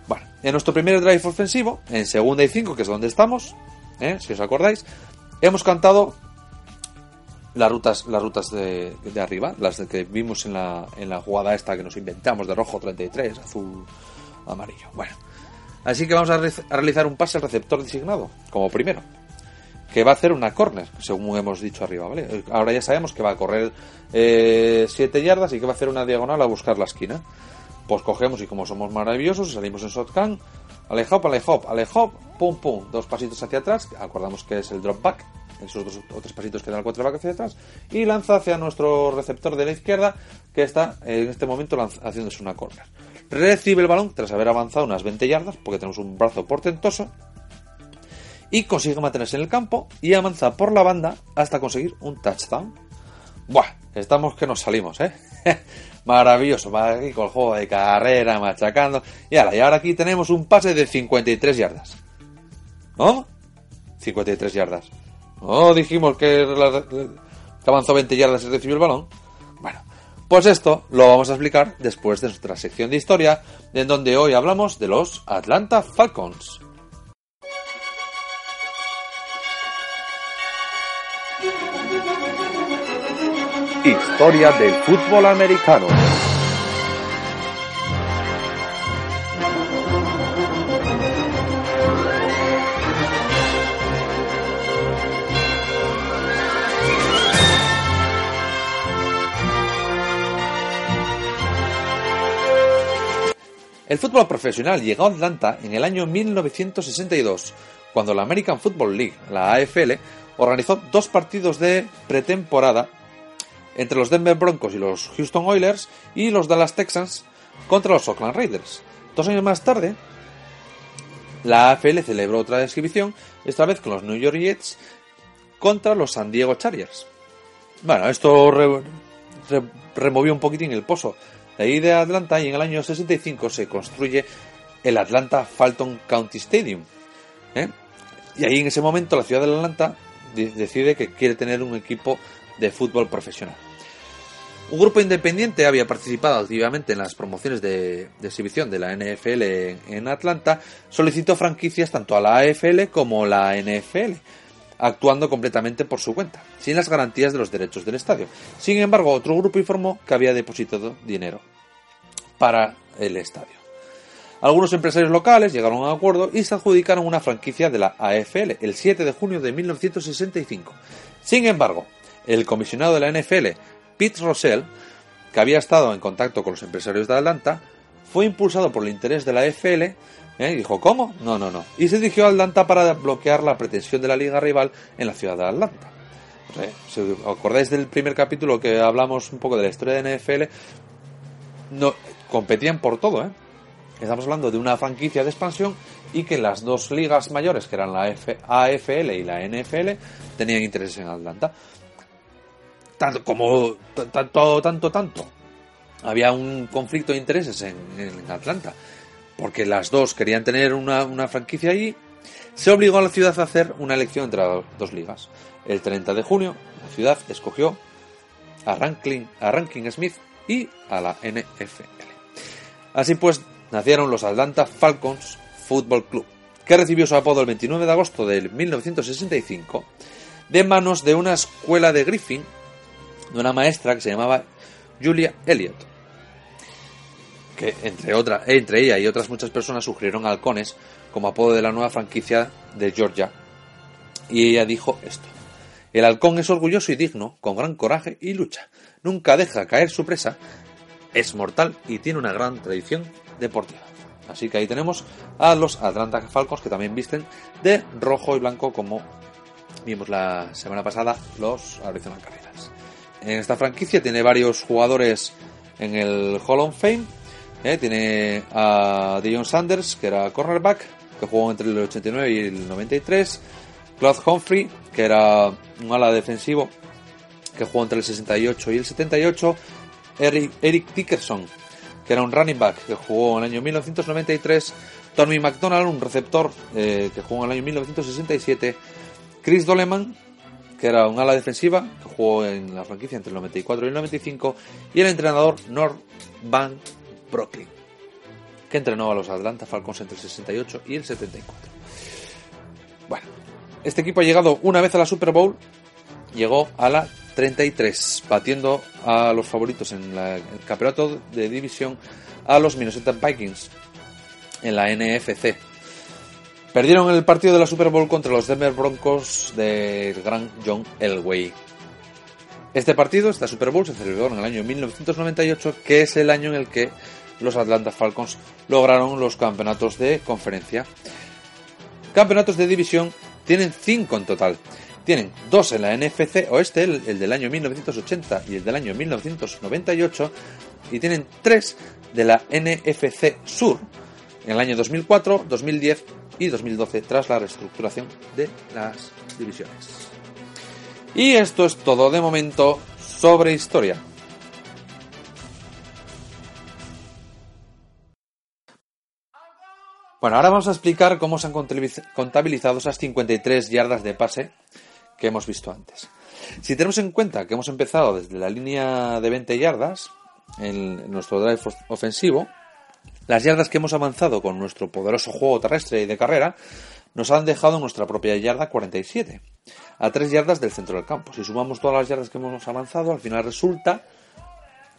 Bueno, en nuestro primer drive ofensivo, en segunda y cinco, que es donde estamos, ¿eh? si os acordáis, hemos cantado las rutas, las rutas de, arriba, las que vimos en la, en la jugada esta que nos inventamos de rojo 33, azul, amarillo. Bueno, así que vamos a realizar un pase al receptor designado, como primero que va a hacer una corner, según hemos dicho arriba, ¿vale? Ahora ya sabemos que va a correr 7 eh, yardas y que va a hacer una diagonal a buscar la esquina. Pues cogemos y como somos maravillosos, salimos en shotgun, ale hop, ale hop, ale hop, pum pum, dos pasitos hacia atrás, acordamos que es el drop back, esos dos o tres pasitos que dan el quarterback hacia atrás, y lanza hacia nuestro receptor de la izquierda, que está en este momento haciéndose una corner. Recibe el balón tras haber avanzado unas 20 yardas, porque tenemos un brazo portentoso, y consigue mantenerse en el campo y avanza por la banda hasta conseguir un touchdown. Buah, estamos que nos salimos, ¿eh? Maravilloso, aquí con el juego de carrera, machacando. Y ahora, y ahora aquí tenemos un pase de 53 yardas. ¿No? 53 yardas. ¿No dijimos que, que avanzó 20 yardas y recibió el balón? Bueno, pues esto lo vamos a explicar después de nuestra sección de historia, en donde hoy hablamos de los Atlanta Falcons. Historia del fútbol americano. El fútbol profesional llegó a Atlanta en el año 1962, cuando la American Football League, la AFL, organizó dos partidos de pretemporada entre los Denver Broncos y los Houston Oilers y los Dallas Texans contra los Oakland Raiders. Dos años más tarde, la AFL celebró otra exhibición, esta vez con los New York Jets contra los San Diego Chargers. Bueno, esto removió un poquitín el pozo de ahí de Atlanta y en el año 65 se construye el Atlanta Falcon County Stadium. ¿eh? Y ahí en ese momento la ciudad de Atlanta decide que quiere tener un equipo de fútbol profesional. Un grupo independiente había participado activamente en las promociones de, exhibición de la NFL en, Atlanta, solicitó franquicias tanto a la AFL como la NFL, actuando completamente por su cuenta, sin las garantías de los derechos del estadio. Sin embargo, otro grupo informó que había depositado dinero para el estadio. Algunos empresarios locales llegaron a un acuerdo y se adjudicaron una franquicia de la AFL el 7 de junio de 1965. Sin embargo, el comisionado de la NFL, Pete Rossell, que había estado en contacto con los empresarios de Atlanta, fue impulsado por el interés de la FL ¿eh? y dijo, ¿cómo? No, no, no. Y se dirigió a Atlanta para bloquear la pretensión de la liga rival en la ciudad de Atlanta. Si os acordáis del primer capítulo que hablamos un poco de la historia de NFL, no, competían por todo, ¿eh? Estamos hablando de una franquicia de expansión y que las dos ligas mayores, que eran la AFL y la NFL, tenían interés en Atlanta tanto como tanto, tanto, tanto. Había un conflicto de intereses en, Atlanta, porque las dos querían tener una, franquicia allí. Se obligó a la ciudad a hacer una elección entre dos ligas. El 30 de junio, la ciudad escogió a Rankin, a Rankin Smith y a la NFL. Así pues, nacieron los Atlanta Falcons Football Club, que recibió su apodo el 29 de agosto de 1965 de manos de una escuela de Griffin de una maestra que se llamaba Julia Elliot, que entre, otra, entre ella y otras muchas personas sugirieron halcones como apodo de la nueva franquicia de Georgia. Y ella dijo esto. El halcón es orgulloso y digno, con gran coraje y lucha. Nunca deja caer su presa, es mortal y tiene una gran tradición deportiva. Así que ahí tenemos a los Atlanta Falcons que también visten de rojo y blanco como vimos la semana pasada los Arizona Cardinals en esta franquicia. Tiene varios jugadores en el Hall of Fame. ¿Eh? Tiene a Dion Sanders, que era cornerback, que jugó entre el 89 y el 93. Claude Humphrey, que era un ala defensivo, que jugó entre el 68 y el 78. Eric, Eric Dickerson, que era un running back, que jugó en el año 1993. Tommy McDonald, un receptor, eh, que jugó en el año 1967. Chris Doleman, que era un ala defensiva, que jugó en la franquicia entre el 94 y el 95, y el entrenador North Van Brocklin, que entrenó a los Atlanta Falcons entre el 68 y el 74. Bueno, este equipo ha llegado una vez a la Super Bowl, llegó a la 33, batiendo a los favoritos en el campeonato de división a los Minnesota Vikings en la NFC. Perdieron el partido de la Super Bowl contra los Denver Broncos del gran John Elway. Este partido, esta Super Bowl, se celebró en el año 1998, que es el año en el que los Atlanta Falcons lograron los campeonatos de conferencia. Campeonatos de división tienen cinco en total. Tienen dos en la NFC Oeste, el, el, del año 1980 y el del año 1998, y tienen tres de la NFC Sur en el año 2004, 2010 y 2012 tras la reestructuración de las divisiones. Y esto es todo de momento sobre historia. Bueno, ahora vamos a explicar cómo se han contabilizado esas 53 yardas de pase que hemos visto antes. Si tenemos en cuenta que hemos empezado desde la línea de 20 yardas en nuestro drive ofensivo, las yardas que hemos avanzado con nuestro poderoso juego terrestre y de carrera nos han dejado nuestra propia yarda 47, a 3 yardas del centro del campo. Si sumamos todas las yardas que hemos avanzado, al final resulta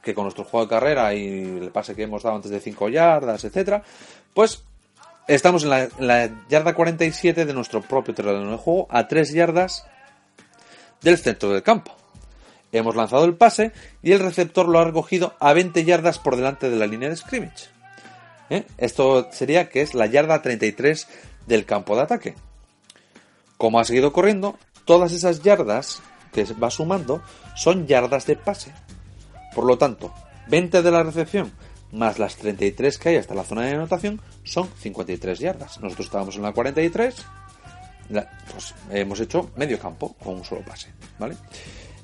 que con nuestro juego de carrera y el pase que hemos dado antes de 5 yardas, etcétera, pues estamos en la, yarda 47 de nuestro propio terreno de juego, a 3 yardas del centro del campo. Hemos lanzado el pase y el receptor lo ha recogido a 20 yardas por delante de la línea de scrimmage. ¿eh? Esto sería que es la yarda 33 del campo de ataque. Como ha seguido corriendo, todas esas yardas que va sumando son yardas de pase. Por lo tanto, 20 de la recepción más las 33 que hay hasta la zona de anotación son 53 yardas. Nosotros estábamos en la 43, pues hemos hecho medio campo con un solo pase, ¿vale?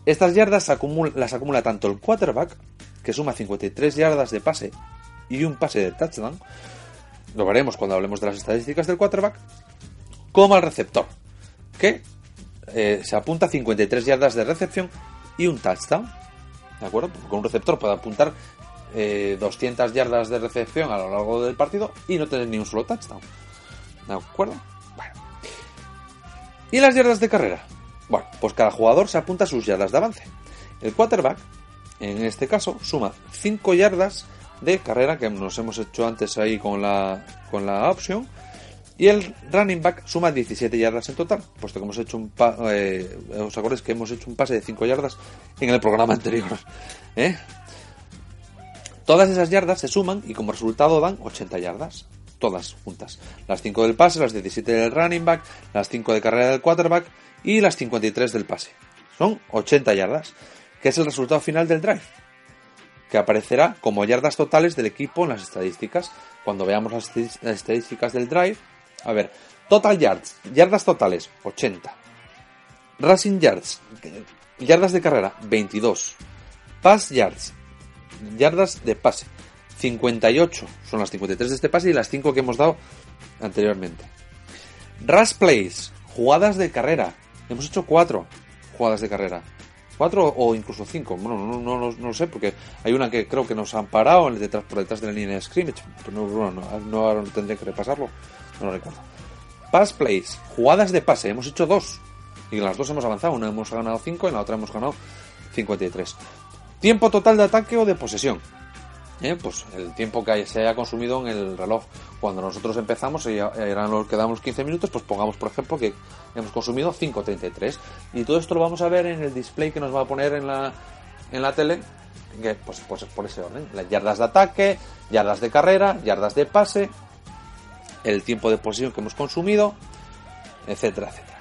Estas yardas las acumula tanto el quarterback, que suma 53 yardas de pase y un pase de touchdown, lo veremos cuando hablemos de las estadísticas del quarterback, como al receptor, que eh, se apunta 53 yardas de recepción y un touchdown. ¿De acuerdo? Con un receptor puede apuntar 200 eh, yardas de recepción a lo largo del partido y no tener ni un solo touchdown. ¿De acuerdo? Bueno. ¿Y las yardas de carrera? Bueno, pues cada jugador se apunta a sus yardas de avance. El quarterback, en este caso, suma 5 yardas de carrera que nos hemos hecho antes ahí con la, con la opción. Y el running back suma 17 yardas en total, puesto que hemos hecho un eh, ¿Os acordáis que hemos hecho un pase de 5 yardas en el programa anterior? ¿Eh? Todas esas yardas se suman y como resultado dan 80 yardas. Todas juntas. Las 5 del pase, las 17 del running back, las 5 de carrera del quarterback y las 53 del pase. Son 80 yardas, que es el resultado final del drive, que aparecerá como yardas totales del equipo en las estadísticas. Cuando veamos las estadísticas del drive, a ver, total yards, yardas totales, 80. Rushing yards, yardas de carrera, 22. Pass yards, yardas de pase, 58. Son las 53 de este pase y las 5 que hemos dado anteriormente. Rush plays, jugadas de carrera, Hemos hecho cuatro jugadas de carrera. Cuatro o incluso cinco. Bueno, no, no, no, lo sé porque hay una que creo que nos han parado en detrás, por detrás de la línea de scrimmage. Pero no, no, no, tendría que repasarlo. No lo recuerdo. Pass plays. Jugadas de pase. Hemos hecho dos. Y las dos hemos avanzado. Una hemos ganado cinco y la otra hemos ganado 53. Tiempo total de ataque o de posesión. ¿Eh? pues el tiempo que se haya consumido en el reloj. Cuando nosotros empezamos, eran los que damos 15 minutos, pues pongamos, por ejemplo, que hemos consumido 5.33. Y todo esto lo vamos a ver en el display que nos va a poner en la, en la tele, que, pues, pues por ese orden. Las yardas de ataque, yardas de carrera, yardas de pase, el tiempo de posesión que hemos consumido, etcétera, etcétera.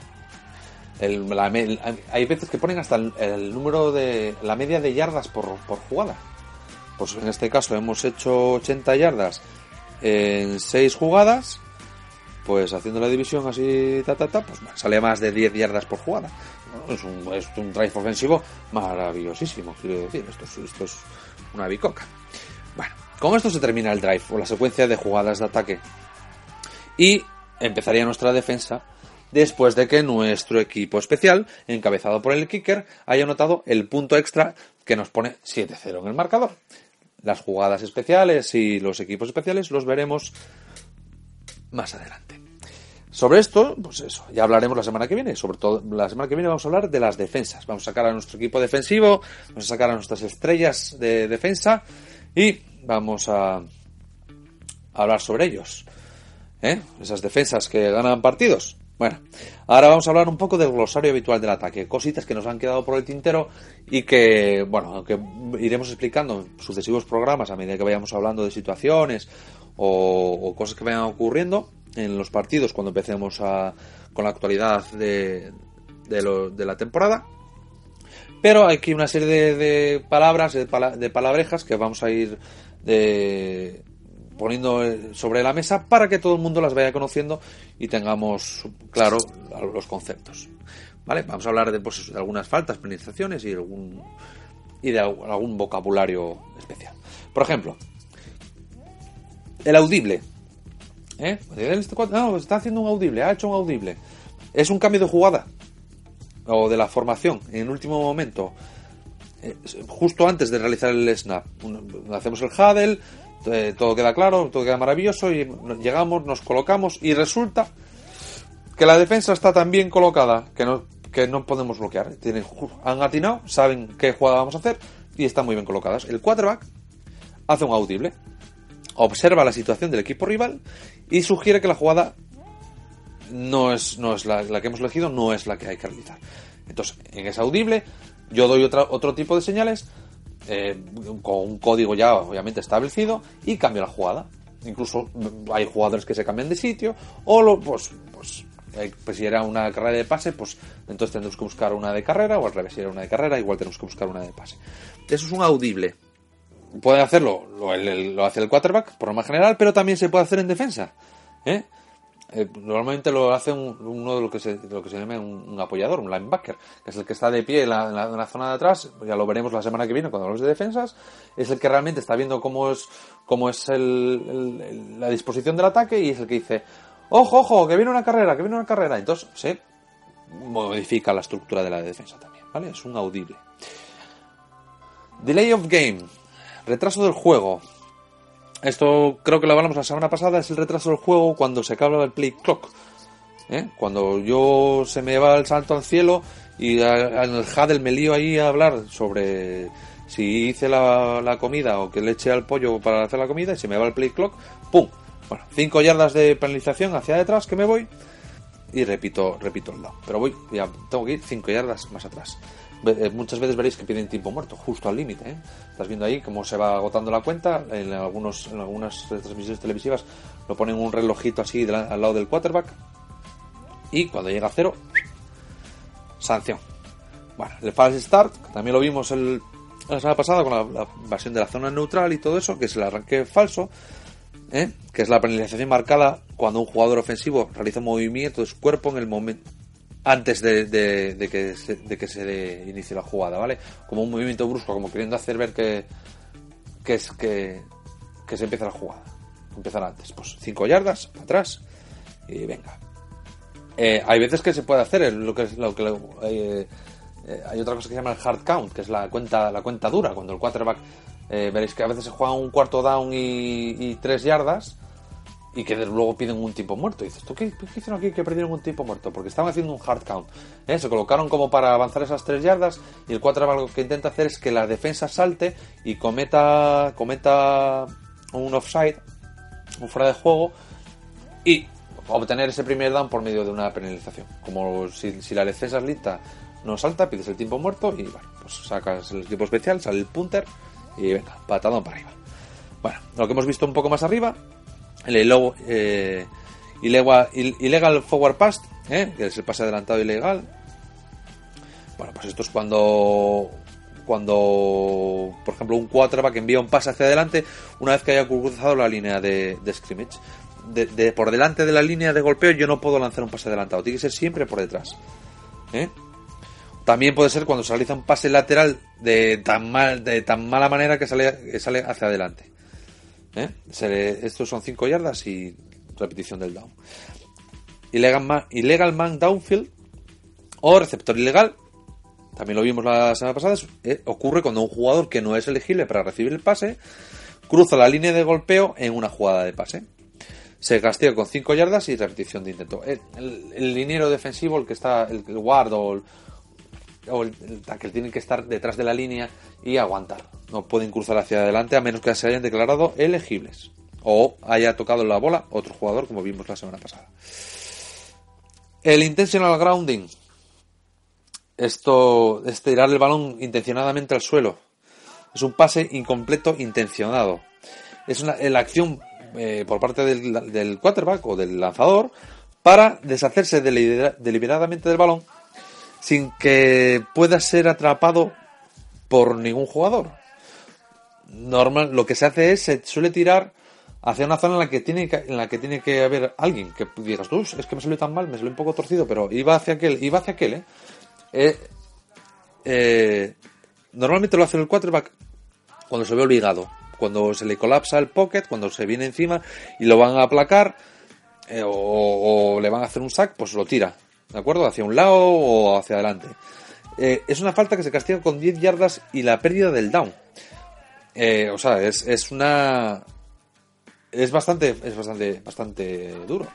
hay veces que ponen hasta el, número de la media de yardas por, por jugada pues en este caso hemos hecho 80 yardas en 6 jugadas, pues haciendo la división así, ta, ta, ta, pues sale más de 10 yardas por jugada. Es un, es un drive ofensivo maravillosísimo, quiero decir, esto es, esto es una bicoca. Bueno, con esto se termina el drive o la secuencia de jugadas de ataque. Y empezaría nuestra defensa después de que nuestro equipo especial, encabezado por el kicker, haya anotado el punto extra que nos pone 7-0 en el marcador. Las jugadas especiales y los equipos especiales los veremos más adelante. Sobre esto, pues eso, ya hablaremos la semana que viene. Sobre todo, la semana que viene vamos a hablar de las defensas. Vamos a sacar a nuestro equipo defensivo, vamos a sacar a nuestras estrellas de defensa y vamos a hablar sobre ellos. ¿Eh? Esas defensas que ganan partidos. Bueno, ahora vamos a hablar un poco del glosario habitual del ataque, cositas que nos han quedado por el tintero y que, bueno, que iremos explicando en sucesivos programas a medida que vayamos hablando de situaciones o, cosas que vayan ocurriendo en los partidos cuando empecemos con la actualidad de, de, la temporada. Pero hay aquí una serie de, palabras, de, de palabrejas que vamos a ir de, poniendo sobre la mesa para que todo el mundo las vaya conociendo y tengamos claro los conceptos. ¿Vale? Vamos a hablar de, pues, algunas faltas, penalizaciones y algún y de algún vocabulario especial. Por ejemplo, el audible. ¿Eh? No, está haciendo un audible, ha hecho un audible. Es un cambio de jugada o de la formación en último momento, eh, justo antes de realizar el snap. Hacemos el huddle, eh, todo queda claro, todo queda maravilloso y llegamos, nos colocamos y resulta que la defensa está tan bien colocada que no, que no podemos bloquear. Tienen, han atinado, saben qué jugada vamos a hacer y están muy bien colocadas. El quarterback hace un audible, observa la situación del equipo rival y sugiere que la jugada no es, no es la, que hemos elegido, no es la que hay que realizar. Entonces, en ese audible, yo doy otra, otro tipo de señales eh, con un código ya obviamente establecido y cambia la jugada. Incluso hay jugadores que se cambian de sitio o lo, pues, pues, eh, pues, si era una carrera de pase, pues entonces tendremos que buscar una de carrera o al revés, si era una de carrera, igual tenemos que buscar una de pase. Eso es un audible. Puede hacerlo, lo, hace el quarterback por norma general, pero también se puede hacer en defensa. ¿eh? Eh, normalmente lo hace uno de lo que se, lo que se llama un, apoyador, un linebacker, que es el que está de pie en la, zona de atrás, ya lo veremos la semana que viene cuando hablamos de defensas, es el que realmente está viendo cómo es, cómo es la disposición del ataque y es el que dice, ojo, ojo, que viene una carrera, que viene una carrera. Entonces se modifica la estructura de la defensa también, ¿vale? Es un audible. Delay of game, retraso del juego. Esto creo que lo hablamos la semana pasada, es el retraso del juego cuando se acaba el play clock. ¿eh? Cuando yo se me va el salto al cielo y en el Hadel me lío ahí a hablar sobre si hice la, comida o que le eché al pollo para hacer la comida y se me va el play clock, ¡pum! Bueno, 5 yardas de penalización hacia detrás que me voy y repito, repito el lado. Pero voy, ya tengo que ir 5 yardas más atrás. Eh, muchas veces veréis que piden tiempo muerto, justo al límite. ¿eh? Estás viendo ahí cómo se va agotando la cuenta. En, algunos, en algunas transmisiones televisivas lo ponen un relojito así al lado del quarterback. Y cuando llega a cero, sanción. Bueno, el false start, también lo vimos el, la semana pasada con la, la, de la zona neutral y todo eso, que es el arranque falso. ¿Eh? que es la penalización marcada cuando un jugador ofensivo realiza un movimiento de su cuerpo en el momento antes de, que se, de que se inicie la jugada, ¿vale? Como un movimiento brusco, como queriendo hacer ver que, que es que, que se empieza la jugada. Empezar antes, pues 5 yardas, atrás y venga. Eh, hay veces que se puede hacer lo que es lo que eh, eh, hay otra cosa que se llama el hard count, que es la cuenta la cuenta dura, cuando el quarterback veréis que a veces se juega un cuarto down y, y tres yardas y que luego piden un tipo muerto. Y dices, ¿tú qué, hicieron aquí que perdieron un tipo muerto? Porque estaban haciendo un hard count. ¿eh? Se colocaron como para avanzar esas tres yardas y el 4 lo que intenta hacer es que la defensa salte y cometa, cometa un offside, un fuera de juego y obtener ese primer down por medio de una penalización. Como si, la defensa es lista no salta, pides el tiempo muerto y pues sacas el equipo especial, sale el punter y venga, patadón para arriba. Bueno, lo que hemos visto un poco más arriba el eh, illegal, forward pass, ¿eh? que es el pase adelantado ilegal. Bueno, pues esto es cuando cuando, por ejemplo, un quarterback envía un pase hacia adelante una vez que haya cruzado la línea de, scrimmage. De, por delante de la línea de golpeo yo no puedo lanzar un pase adelantado, tiene que ser siempre por detrás. ¿eh? También puede ser cuando se realiza un pase lateral de tan, mal, de tan mala manera que sale, que sale hacia adelante. ¿eh? estos son 5 yardas y repetición del down. Illegal man, illegal man downfield o receptor ilegal. También lo vimos la semana pasada. ¿eh? ocurre cuando un jugador que no es elegible para recibir el pase cruza la línea de golpeo en una jugada de pase. Se castiga con 5 yardas y repetición de intento. El, el, liniero defensivo, el que está, el, guard o el, o el, que tiene que estar detrás de la línea y aguantar. No pueden cruzar hacia adelante a menos que se hayan declarado elegibles o haya tocado la bola otro jugador como vimos la semana pasada. El intentional grounding. Esto es tirar el balón intencionadamente al suelo. Es un pase incompleto intencionado. Es una, la acción eh, por parte del, del quarterback o del lanzador para deshacerse deliberadamente del balón sin que pueda ser atrapado por ningún jugador. Normal, lo que se hace es se suele tirar hacia una zona en la que tiene que, en la que tiene que haber alguien que digas es que me salió tan mal me salió un poco torcido pero iba hacia aquel iba hacia aquel ¿eh? Eh, eh, normalmente lo hace el quarterback cuando se ve obligado cuando se le colapsa el pocket cuando se viene encima y lo van a aplacar o, o, le van a hacer un sack pues lo tira ¿de acuerdo? Hacia un lado o hacia adelante. Eh, es una falta que se castiga con 10 yardas y la pérdida del down. Eh, o sea, es, es, una. Es bastante. Es bastante. bastante duro.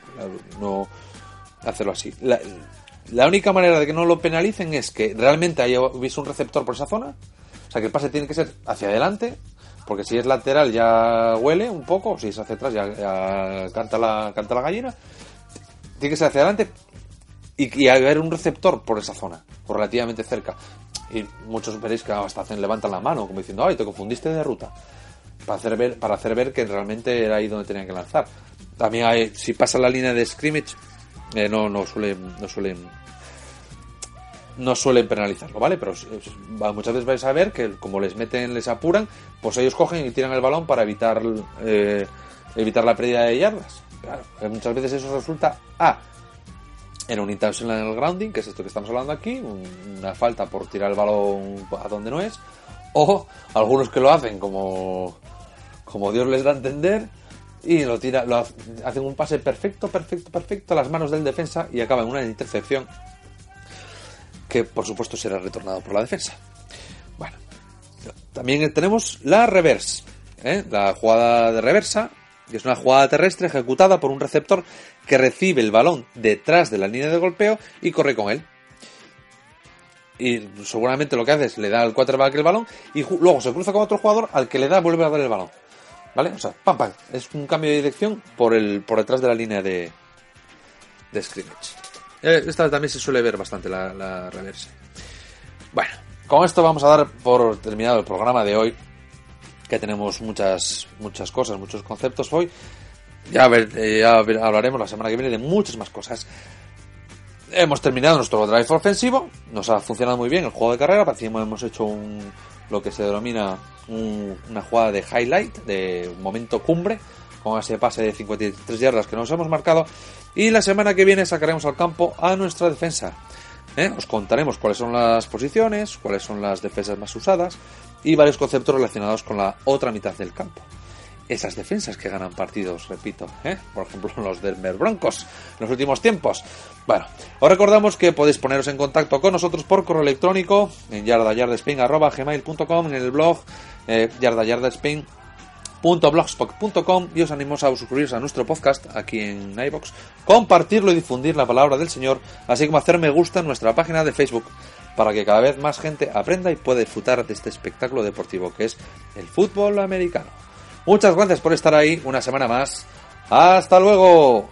No hacerlo así. La, única manera de que no lo penalicen es que realmente haya hubiese un receptor por esa zona. O sea que el pase tiene que ser hacia adelante. Porque si es lateral ya huele un poco. Si es hacia atrás ya, canta, la, canta la gallina. Tiene que ser hacia adelante y, y haber un receptor por esa zona, relativamente cerca. Y muchos veréis que hasta hacen, levantan la mano, como diciendo, ay, te confundiste de ruta. Para hacer ver, para hacer ver que realmente era ahí donde tenían que lanzar. También si pasa la línea de scrimmage, eh, no, no suelen, no suelen no suelen penalizarlo, ¿vale? Pero muchas veces vais a ver que como les meten, les apuran, pues ellos cogen y tiran el balón para evitar eh, evitar la pérdida de yardas. Claro, muchas veces eso resulta A. En un intentional grounding, que es esto que estamos hablando aquí, una falta por tirar el balón a donde no es, o algunos que lo hacen como, como Dios les da a entender y lo tira, lo hacen un pase perfecto, perfecto, perfecto a las manos del defensa y acaba en una intercepción que por supuesto será retornado por la defensa. Bueno, también tenemos la reverse, ¿eh? la jugada de reversa, que es una jugada terrestre ejecutada por un receptor que recibe el balón detrás de la línea de golpeo y corre con él. Y seguramente lo que hace es le da al quarterback el balón y luego se cruza con otro jugador al que le da vuelve a dar el balón. ¿Vale? O sea, pam, pam. Es un cambio de dirección por, el, por detrás de la línea de, de scrimmage. Eh, esta también se suele ver bastante la, la reversa. Bueno, con esto vamos a dar por terminado el programa de hoy. Que tenemos muchas, muchas cosas, muchos conceptos hoy. Ya, eh, ya hablaremos la semana que viene de muchas más cosas. Hemos terminado nuestro drive ofensivo. Nos ha funcionado muy bien el juego de carrera. Parecimos hemos hecho un, lo que se denomina una jugada de highlight, de momento cumbre, con ese pase de 53 yardas que nos hemos marcado. Y la semana que viene sacaremos al campo a nuestra defensa. ¿Eh? Os contaremos cuáles son las posiciones, cuáles son las defensas más usadas y varios conceptos relacionados con la otra mitad del campo esas defensas que ganan partidos, repito, ¿eh? por ejemplo los Denver Broncos en los últimos tiempos. Bueno, os recordamos que podéis poneros en contacto con nosotros por correo electrónico en yardayardespain.gmail.com en el blog eh, yardayardespain.blogspot.com y os animamos a suscribiros a nuestro podcast aquí en iBox, compartirlo y difundir la palabra del Señor, así como hacer me gusta en nuestra página de Facebook para que cada vez más gente aprenda y pueda disfrutar de este espectáculo deportivo que es el fútbol americano. Muchas gracias por estar ahí una semana más. Hasta luego.